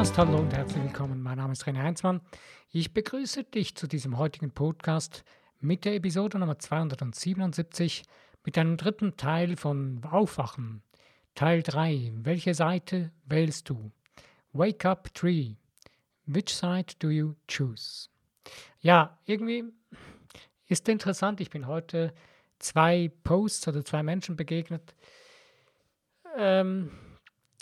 Podcast. Hallo und herzlich willkommen. Mein Name ist René Heinzmann. Ich begrüße dich zu diesem heutigen Podcast mit der Episode Nummer 277 mit einem dritten Teil von Aufwachen. Teil 3. Welche Seite wählst du? Wake Up Tree. Which side do you choose? Ja, irgendwie ist interessant. Ich bin heute zwei Posts oder zwei Menschen begegnet, ähm,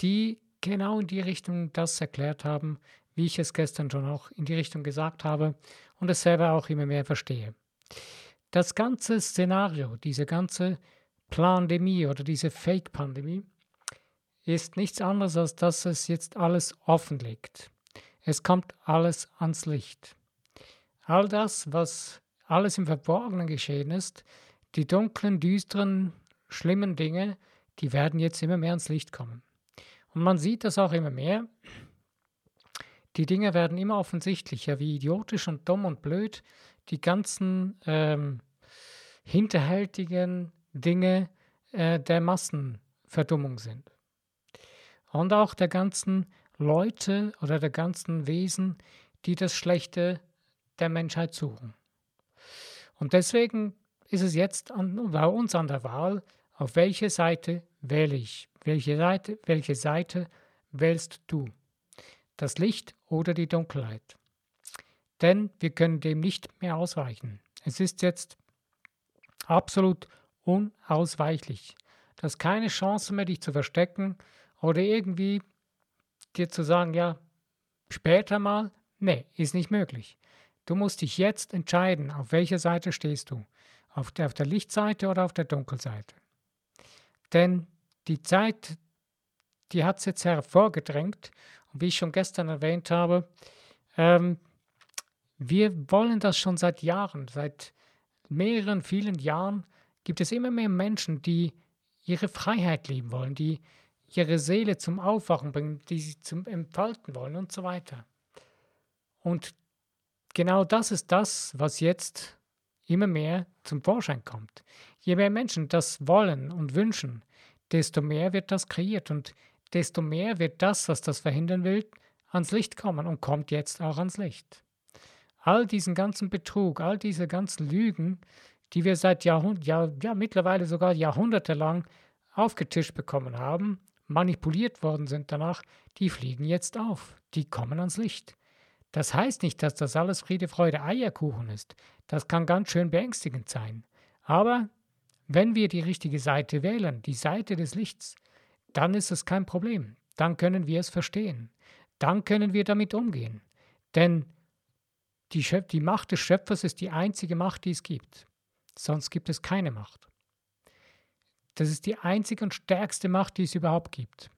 die genau in die Richtung das erklärt haben, wie ich es gestern schon auch in die Richtung gesagt habe und es selber auch immer mehr verstehe. Das ganze Szenario, diese ganze Plandemie oder diese Fake-Pandemie ist nichts anderes, als dass es jetzt alles offenlegt. Es kommt alles ans Licht. All das, was alles im Verborgenen geschehen ist, die dunklen, düsteren, schlimmen Dinge, die werden jetzt immer mehr ans Licht kommen. Und man sieht das auch immer mehr. Die Dinge werden immer offensichtlicher, wie idiotisch und dumm und blöd die ganzen ähm, hinterhältigen Dinge äh, der Massenverdummung sind. Und auch der ganzen Leute oder der ganzen Wesen, die das Schlechte der Menschheit suchen. Und deswegen ist es jetzt an, bei uns an der Wahl, auf welche Seite wähle ich? Welche Seite, welche Seite wählst du? Das Licht oder die Dunkelheit? Denn wir können dem nicht mehr ausweichen. Es ist jetzt absolut unausweichlich. Du hast keine Chance mehr, dich zu verstecken oder irgendwie dir zu sagen, ja, später mal. Nee, ist nicht möglich. Du musst dich jetzt entscheiden, auf welcher Seite stehst du. Auf der, auf der Lichtseite oder auf der Dunkelseite. Denn die Zeit, die hat es jetzt hervorgedrängt. Und wie ich schon gestern erwähnt habe, ähm, wir wollen das schon seit Jahren, seit mehreren, vielen Jahren gibt es immer mehr Menschen, die ihre Freiheit lieben wollen, die ihre Seele zum Aufwachen bringen, die sie zum Entfalten wollen und so weiter. Und genau das ist das, was jetzt immer mehr zum Vorschein kommt. Je mehr Menschen das wollen und wünschen, desto mehr wird das kreiert und desto mehr wird das, was das verhindern will, ans Licht kommen und kommt jetzt auch ans Licht. All diesen ganzen Betrug, all diese ganzen Lügen, die wir seit Jahrhunderten, ja, ja mittlerweile sogar jahrhundertelang aufgetischt bekommen haben, manipuliert worden sind danach, die fliegen jetzt auf, die kommen ans Licht. Das heißt nicht, dass das alles Friede, Freude, Eierkuchen ist. Das kann ganz schön beängstigend sein. Aber wenn wir die richtige Seite wählen, die Seite des Lichts, dann ist es kein Problem. Dann können wir es verstehen. Dann können wir damit umgehen. Denn die, die Macht des Schöpfers ist die einzige Macht, die es gibt. Sonst gibt es keine Macht. Das ist die einzige und stärkste Macht, die es überhaupt gibt.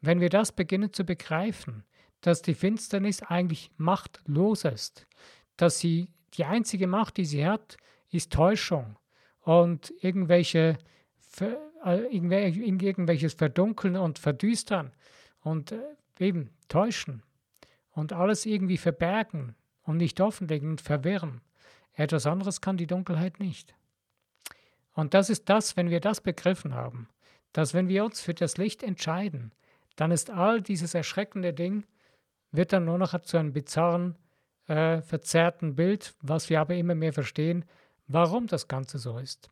Wenn wir das beginnen zu begreifen, dass die Finsternis eigentlich machtlos ist, dass sie die einzige Macht, die sie hat, ist Täuschung und irgendwelche, äh, irgendwelches Verdunkeln und Verdüstern und äh, eben täuschen und alles irgendwie verbergen und nicht offenlegen und verwirren. Etwas anderes kann die Dunkelheit nicht. Und das ist das, wenn wir das begriffen haben, dass wenn wir uns für das Licht entscheiden, dann ist all dieses erschreckende Ding, wird dann nur noch zu einem bizarren, äh, verzerrten Bild, was wir aber immer mehr verstehen, warum das Ganze so ist.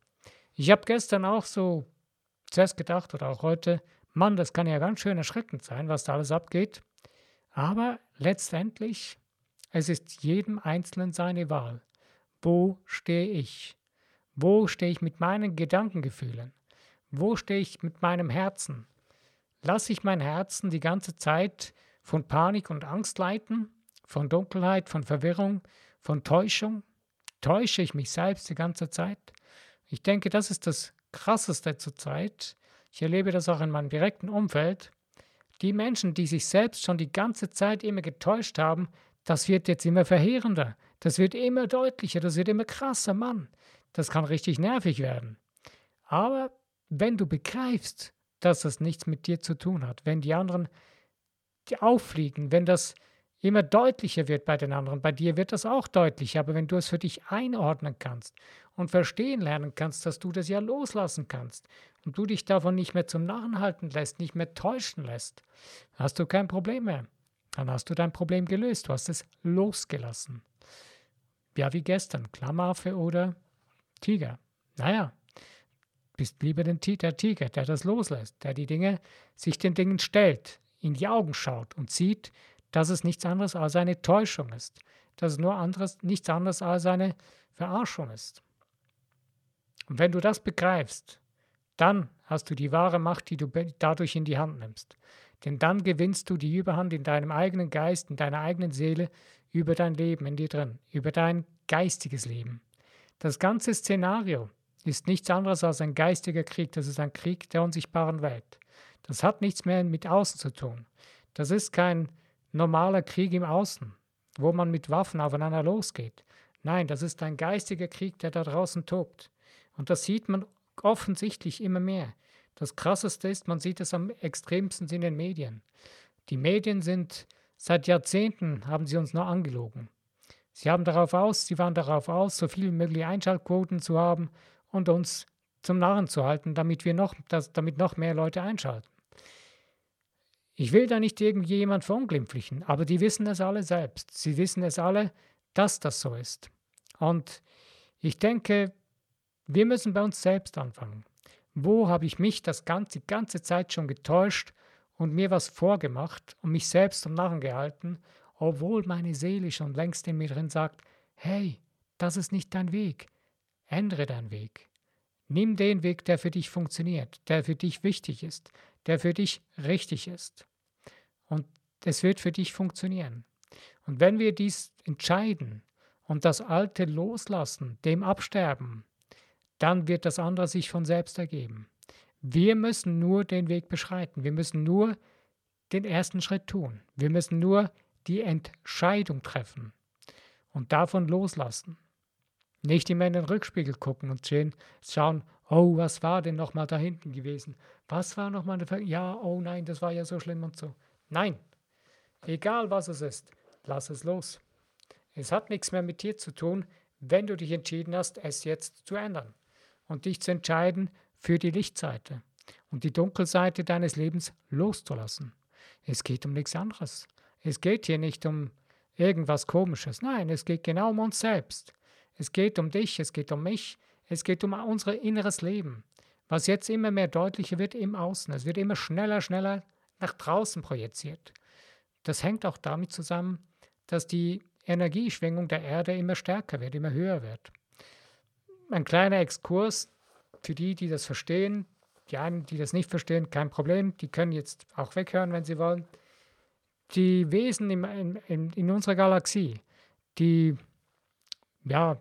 Ich habe gestern auch so zuerst gedacht oder auch heute, Mann, das kann ja ganz schön erschreckend sein, was da alles abgeht. Aber letztendlich, es ist jedem Einzelnen seine Wahl. Wo stehe ich? Wo stehe ich mit meinen Gedankengefühlen? Wo stehe ich mit meinem Herzen? Lasse ich mein Herzen die ganze Zeit von Panik und Angst leiten, von Dunkelheit, von Verwirrung, von Täuschung? Täusche ich mich selbst die ganze Zeit? Ich denke, das ist das Krasseste zurzeit. Ich erlebe das auch in meinem direkten Umfeld. Die Menschen, die sich selbst schon die ganze Zeit immer getäuscht haben, das wird jetzt immer verheerender. Das wird immer deutlicher, das wird immer krasser, Mann. Das kann richtig nervig werden. Aber wenn du begreifst, dass das nichts mit dir zu tun hat, wenn die anderen auffliegen, wenn das immer deutlicher wird bei den anderen, bei dir wird das auch deutlich, aber wenn du es für dich einordnen kannst und verstehen lernen kannst, dass du das ja loslassen kannst und du dich davon nicht mehr zum Narren halten lässt, nicht mehr täuschen lässt, hast du kein Problem mehr. dann hast du dein Problem gelöst. Du hast es losgelassen. Ja, wie gestern, Klammeraffe oder Tiger. Naja, bist lieber den, der Tiger, der das loslässt, der die Dinge, sich den Dingen stellt, in die Augen schaut und sieht, dass es nichts anderes als eine Täuschung ist, dass es nur anderes, nichts anderes als eine Verarschung ist. Und wenn du das begreifst, dann hast du die wahre Macht, die du dadurch in die Hand nimmst. Denn dann gewinnst du die Überhand in deinem eigenen Geist, in deiner eigenen Seele, über dein Leben in dir drin, über dein geistiges Leben. Das ganze Szenario ist nichts anderes als ein geistiger Krieg. Das ist ein Krieg der unsichtbaren Welt. Das hat nichts mehr mit Außen zu tun. Das ist kein normaler Krieg im Außen, wo man mit Waffen aufeinander losgeht. Nein, das ist ein geistiger Krieg, der da draußen tobt. Und das sieht man offensichtlich immer mehr. Das Krasseste ist, man sieht es am extremsten in den Medien. Die Medien sind seit Jahrzehnten, haben sie uns nur angelogen. Sie haben darauf aus, sie waren darauf aus, so viel wie möglich Einschaltquoten zu haben und uns zum Narren zu halten, damit wir noch, dass, damit noch mehr Leute einschalten. Ich will da nicht irgendjemand verunglimpflichen, aber die wissen es alle selbst. Sie wissen es alle, dass das so ist. Und ich denke, wir müssen bei uns selbst anfangen. Wo habe ich mich das ganze, die ganze Zeit schon getäuscht und mir was vorgemacht und mich selbst zum Narren gehalten, obwohl meine Seele schon längst in mir drin sagt, hey, das ist nicht dein Weg. Ändere deinen Weg. Nimm den Weg, der für dich funktioniert, der für dich wichtig ist, der für dich richtig ist. Und es wird für dich funktionieren. Und wenn wir dies entscheiden und das Alte loslassen, dem absterben, dann wird das andere sich von selbst ergeben. Wir müssen nur den Weg beschreiten. Wir müssen nur den ersten Schritt tun. Wir müssen nur die Entscheidung treffen und davon loslassen. Nicht immer in den Rückspiegel gucken und schauen, oh, was war denn nochmal da hinten gewesen? Was war nochmal eine Ver Ja, oh nein, das war ja so schlimm und so. Nein, egal was es ist, lass es los. Es hat nichts mehr mit dir zu tun, wenn du dich entschieden hast, es jetzt zu ändern und dich zu entscheiden für die Lichtseite und die Dunkelseite deines Lebens loszulassen. Es geht um nichts anderes. Es geht hier nicht um irgendwas Komisches. Nein, es geht genau um uns selbst. Es geht um dich, es geht um mich, es geht um unser inneres Leben, was jetzt immer mehr deutlicher wird im Außen. Es wird immer schneller, schneller nach draußen projiziert. Das hängt auch damit zusammen, dass die Energieschwingung der Erde immer stärker wird, immer höher wird. Ein kleiner Exkurs für die, die das verstehen. Die einen, die das nicht verstehen, kein Problem. Die können jetzt auch weghören, wenn sie wollen. Die Wesen im, in, in unserer Galaxie, die ja,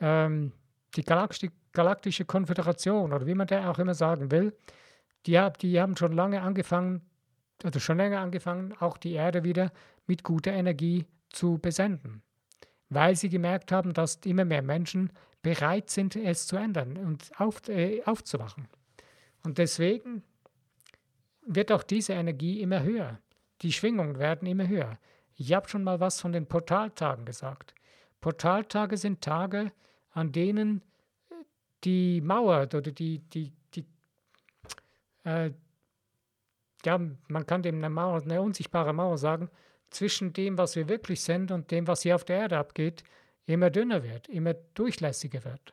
ähm, die Galaktik galaktische Konföderation oder wie man der auch immer sagen will, die, die haben schon lange angefangen, oder schon länger angefangen, auch die Erde wieder mit guter Energie zu besenden, weil sie gemerkt haben, dass immer mehr Menschen bereit sind, es zu ändern und auf, äh, aufzuwachen. Und deswegen wird auch diese Energie immer höher. Die Schwingungen werden immer höher. Ich habe schon mal was von den Portaltagen gesagt. Portaltage sind Tage, an denen die Mauer oder die, die, die äh, ja, man kann dem eine Mauer, eine unsichtbare Mauer sagen, zwischen dem, was wir wirklich sind und dem, was hier auf der Erde abgeht, immer dünner wird, immer durchlässiger wird.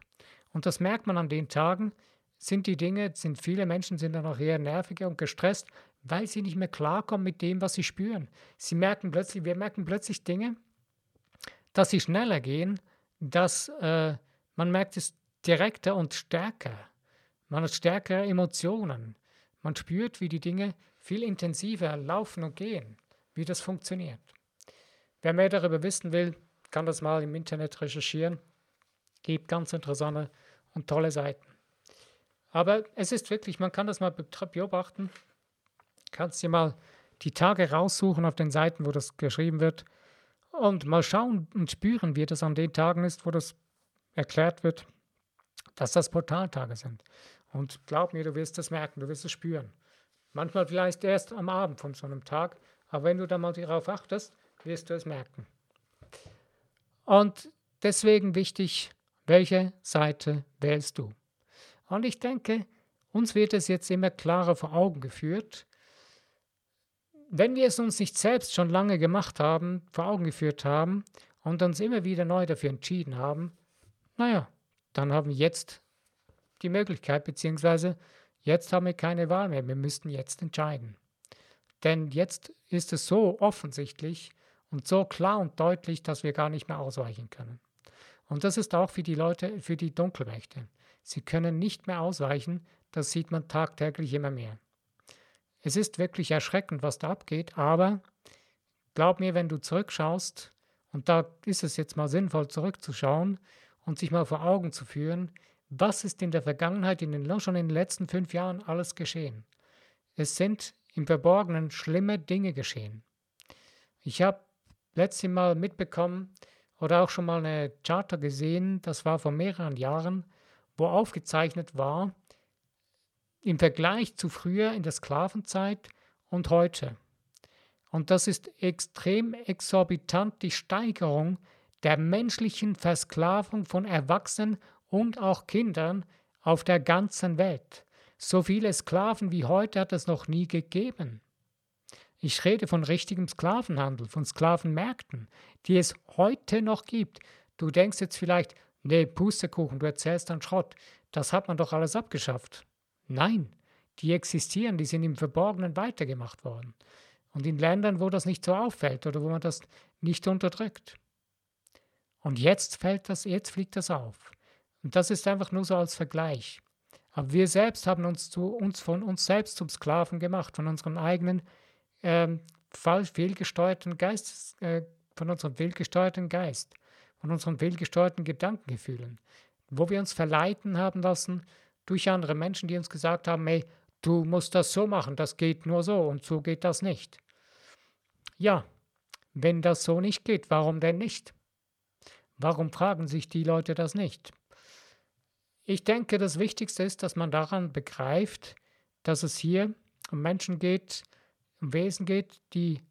Und das merkt man an den Tagen, sind die Dinge, sind viele Menschen sind dann auch eher nerviger und gestresst, weil sie nicht mehr klarkommen mit dem, was sie spüren. Sie merken plötzlich, wir merken plötzlich Dinge, dass sie schneller gehen, dass äh, man merkt es direkter und stärker. Man hat stärkere Emotionen. Man spürt, wie die Dinge viel intensiver laufen und gehen, wie das funktioniert. Wer mehr darüber wissen will, kann das mal im Internet recherchieren. Gibt ganz interessante und tolle Seiten. Aber es ist wirklich, man kann das mal beobachten. Kannst dir mal die Tage raussuchen auf den Seiten, wo das geschrieben wird und mal schauen und spüren, wie das an den Tagen ist, wo das erklärt wird, dass das Portaltage sind. Und glaub mir, du wirst das merken, du wirst es spüren. Manchmal vielleicht erst am Abend von so einem Tag, aber wenn du da mal darauf achtest, wirst du es merken. Und deswegen wichtig, welche Seite wählst du? Und ich denke, uns wird es jetzt immer klarer vor Augen geführt, wenn wir es uns nicht selbst schon lange gemacht haben, vor Augen geführt haben und uns immer wieder neu dafür entschieden haben, naja, dann haben wir jetzt die Möglichkeit, beziehungsweise jetzt haben wir keine Wahl mehr. Wir müssten jetzt entscheiden. Denn jetzt ist es so offensichtlich und so klar und deutlich, dass wir gar nicht mehr ausweichen können. Und das ist auch für die Leute, für die Dunkelmächte. Sie können nicht mehr ausweichen, das sieht man tagtäglich immer mehr. Es ist wirklich erschreckend, was da abgeht, aber glaub mir, wenn du zurückschaust, und da ist es jetzt mal sinnvoll zurückzuschauen und sich mal vor Augen zu führen, was ist in der Vergangenheit, in den, schon in den letzten fünf Jahren alles geschehen. Es sind im Verborgenen schlimme Dinge geschehen. Ich habe letztes Mal mitbekommen oder auch schon mal eine Charter gesehen, das war vor mehreren Jahren, wo aufgezeichnet war, im Vergleich zu früher in der Sklavenzeit und heute. Und das ist extrem exorbitant die Steigerung der menschlichen Versklavung von Erwachsenen und auch Kindern auf der ganzen Welt. So viele Sklaven wie heute hat es noch nie gegeben. Ich rede von richtigem Sklavenhandel, von Sklavenmärkten, die es heute noch gibt. Du denkst jetzt vielleicht, nee, Pustekuchen, du erzählst dann Schrott. Das hat man doch alles abgeschafft. Nein, die existieren, die sind im Verborgenen weitergemacht worden. Und in Ländern, wo das nicht so auffällt oder wo man das nicht unterdrückt. Und jetzt fällt das, jetzt fliegt das auf. Und das ist einfach nur so als Vergleich. Aber wir selbst haben uns, zu, uns von uns selbst zum Sklaven gemacht, von unserem eigenen ähm, falsch fehlgesteuerten Geist, äh, von unserem fehlgesteuerten Geist, von unseren fehlgesteuerten Gedankengefühlen, wo wir uns verleiten haben lassen durch andere Menschen, die uns gesagt haben, hey, du musst das so machen, das geht nur so und so geht das nicht. Ja, wenn das so nicht geht, warum denn nicht? Warum fragen sich die Leute das nicht? Ich denke, das Wichtigste ist, dass man daran begreift, dass es hier um Menschen geht, um Wesen geht, die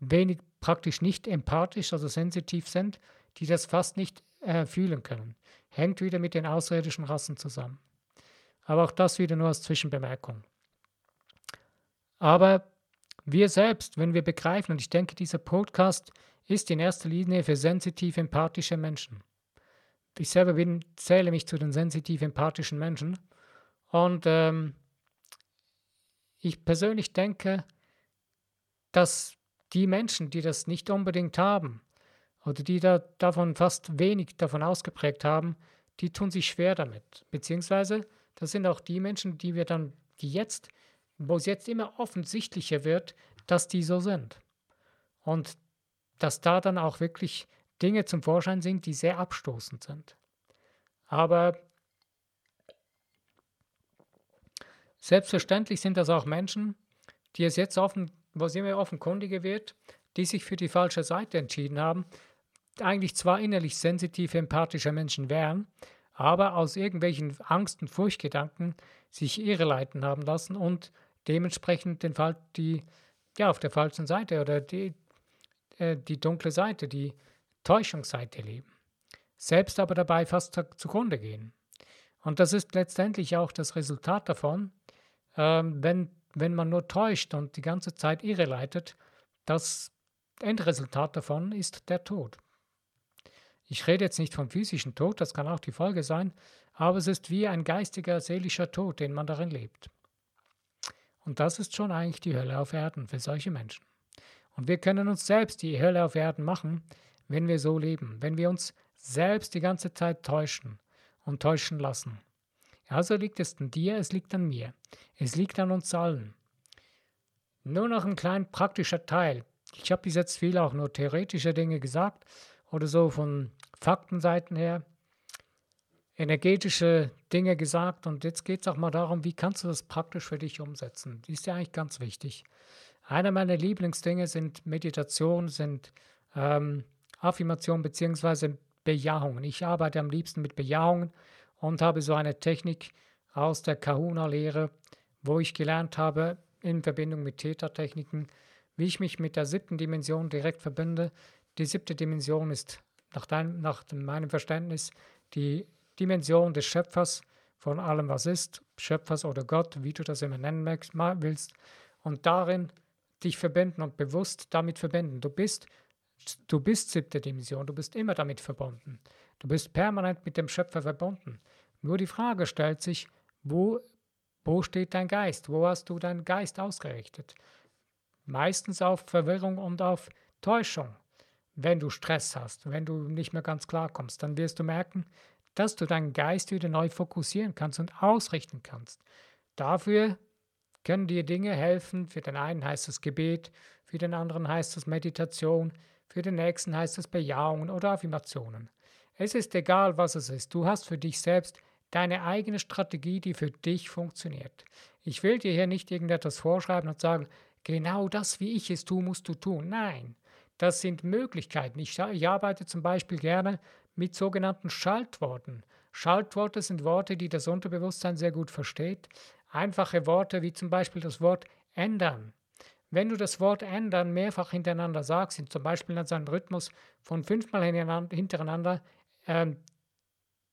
wenig praktisch nicht empathisch, also sensitiv sind, die das fast nicht äh, fühlen können. Hängt wieder mit den außerirdischen Rassen zusammen. Aber auch das wieder nur als Zwischenbemerkung. Aber wir selbst, wenn wir begreifen, und ich denke, dieser Podcast ist in erster Linie für sensitiv empathische Menschen ich selber bin, zähle mich zu den sensitiv empathischen Menschen. Und ähm, ich persönlich denke, dass die Menschen, die das nicht unbedingt haben oder die da davon fast wenig davon ausgeprägt haben, die tun sich schwer damit. Beziehungsweise, das sind auch die Menschen, die wir dann, die jetzt, wo es jetzt immer offensichtlicher wird, dass die so sind. Und dass da dann auch wirklich Dinge zum Vorschein sind, die sehr abstoßend sind. Aber selbstverständlich sind das auch Menschen, die es jetzt offen, wo es immer offenkundiger wird, die sich für die falsche Seite entschieden haben, eigentlich zwar innerlich sensitive, empathische Menschen wären, aber aus irgendwelchen Angst- und Furchtgedanken sich irreleiten haben lassen und dementsprechend den Fall, die ja auf der falschen Seite oder die, äh, die dunkle Seite, die Täuschungsseite leben, selbst aber dabei fast zugrunde gehen. Und das ist letztendlich auch das Resultat davon, ähm, wenn, wenn man nur täuscht und die ganze Zeit irreleitet, das Endresultat davon ist der Tod. Ich rede jetzt nicht vom physischen Tod, das kann auch die Folge sein, aber es ist wie ein geistiger, seelischer Tod, den man darin lebt. Und das ist schon eigentlich die Hölle auf Erden für solche Menschen. Und wir können uns selbst die Hölle auf Erden machen, wenn wir so leben, wenn wir uns selbst die ganze Zeit täuschen und täuschen lassen. Also liegt es an dir, es liegt an mir, es liegt an uns allen. Nur noch ein klein praktischer Teil. Ich habe bis jetzt viel auch nur theoretische Dinge gesagt oder so von Faktenseiten her energetische Dinge gesagt und jetzt geht es auch mal darum, wie kannst du das praktisch für dich umsetzen. Das ist ja eigentlich ganz wichtig. Einer meiner Lieblingsdinge sind Meditation, sind ähm, Affirmation bzw. Bejahungen. Ich arbeite am liebsten mit Bejahungen und habe so eine Technik aus der Kahuna-Lehre, wo ich gelernt habe, in Verbindung mit Theta-Techniken, wie ich mich mit der siebten Dimension direkt verbinde. Die siebte Dimension ist nach, dein, nach meinem Verständnis die Dimension des Schöpfers von allem, was ist, Schöpfers oder Gott, wie du das immer nennen willst. Und darin dich verbinden und bewusst damit verbinden. Du bist, du bist siebte Dimension, du bist immer damit verbunden. Du bist permanent mit dem Schöpfer verbunden. Nur die Frage stellt sich, wo, wo steht dein Geist? Wo hast du deinen Geist ausgerichtet? Meistens auf Verwirrung und auf Täuschung. Wenn du Stress hast, wenn du nicht mehr ganz klar kommst, dann wirst du merken, dass du deinen Geist wieder neu fokussieren kannst und ausrichten kannst. Dafür können dir Dinge helfen. Für den einen heißt es Gebet, für den anderen heißt es Meditation, für den nächsten heißt es Bejahungen oder Affirmationen. Es ist egal, was es ist. Du hast für dich selbst deine eigene Strategie, die für dich funktioniert. Ich will dir hier nicht irgendetwas vorschreiben und sagen, genau das, wie ich es tue, musst du tun. Nein, das sind Möglichkeiten. Ich, ich arbeite zum Beispiel gerne mit sogenannten Schaltworten. Schaltworte sind Worte, die das Unterbewusstsein sehr gut versteht. Einfache Worte wie zum Beispiel das Wort ändern. Wenn du das Wort ändern mehrfach hintereinander sagst, zum Beispiel in seinem Rhythmus von fünfmal hintereinander, äh,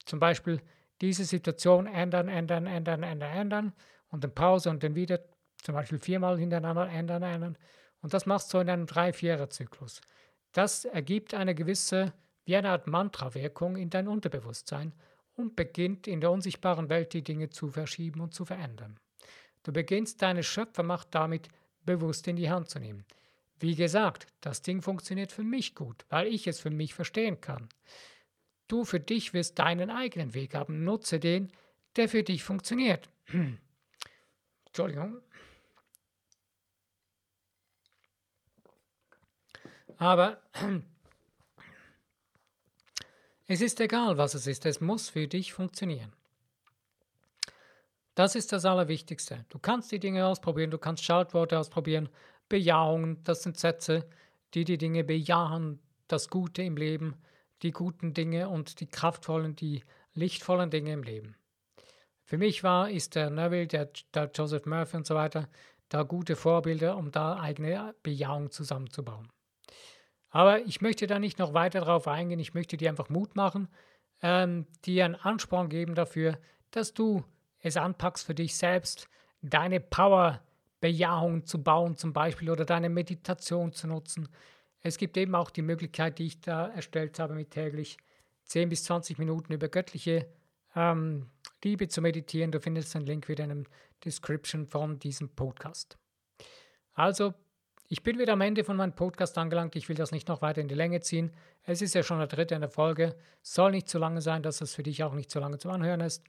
zum Beispiel diese Situation ändern, ändern, ändern, ändern, ändern und dann Pause und dann wieder zum Beispiel viermal hintereinander ändern, ändern. Und das machst du in einem Drei-Vierer-Zyklus. Das ergibt eine gewisse, wie eine Art Mantra-Wirkung in dein Unterbewusstsein und beginnt in der unsichtbaren Welt die Dinge zu verschieben und zu verändern. Du beginnst deine Schöpfermacht damit bewusst in die Hand zu nehmen. Wie gesagt, das Ding funktioniert für mich gut, weil ich es für mich verstehen kann. Du für dich wirst deinen eigenen Weg haben. Nutze den, der für dich funktioniert. Entschuldigung. Aber es ist egal, was es ist, es muss für dich funktionieren. Das ist das Allerwichtigste. Du kannst die Dinge ausprobieren, du kannst Schaltworte ausprobieren, Bejahungen, das sind Sätze, die die Dinge bejahen, das Gute im Leben, die guten Dinge und die kraftvollen, die lichtvollen Dinge im Leben. Für mich war, ist der Neville, der, der Joseph Murphy und so weiter, da gute Vorbilder, um da eigene Bejahung zusammenzubauen. Aber ich möchte da nicht noch weiter darauf eingehen. Ich möchte dir einfach Mut machen, ähm, dir einen Ansporn geben dafür, dass du es anpackst für dich selbst, deine Power-Bejahung zu bauen zum Beispiel oder deine Meditation zu nutzen. Es gibt eben auch die Möglichkeit, die ich da erstellt habe, mit täglich 10 bis 20 Minuten über göttliche ähm, Liebe zu meditieren. Du findest den Link wieder in der Description von diesem Podcast. Also ich bin wieder am Ende von meinem Podcast angelangt. Ich will das nicht noch weiter in die Länge ziehen. Es ist ja schon der dritte in der Folge. Soll nicht zu lange sein, dass es für dich auch nicht zu lange zum Anhören ist.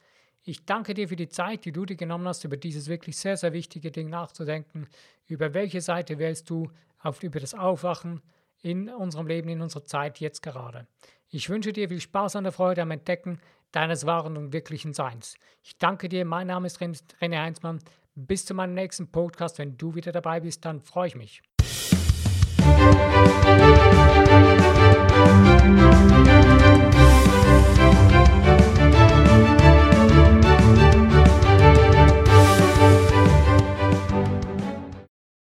Ich danke dir für die Zeit, die du dir genommen hast, über dieses wirklich sehr, sehr wichtige Ding nachzudenken. Über welche Seite wählst du auf, über das Aufwachen in unserem Leben, in unserer Zeit jetzt gerade. Ich wünsche dir viel Spaß an der Freude am Entdecken deines wahren und wirklichen Seins. Ich danke dir. Mein Name ist René Heinzmann. Bis zu meinem nächsten Podcast. Wenn du wieder dabei bist, dann freue ich mich.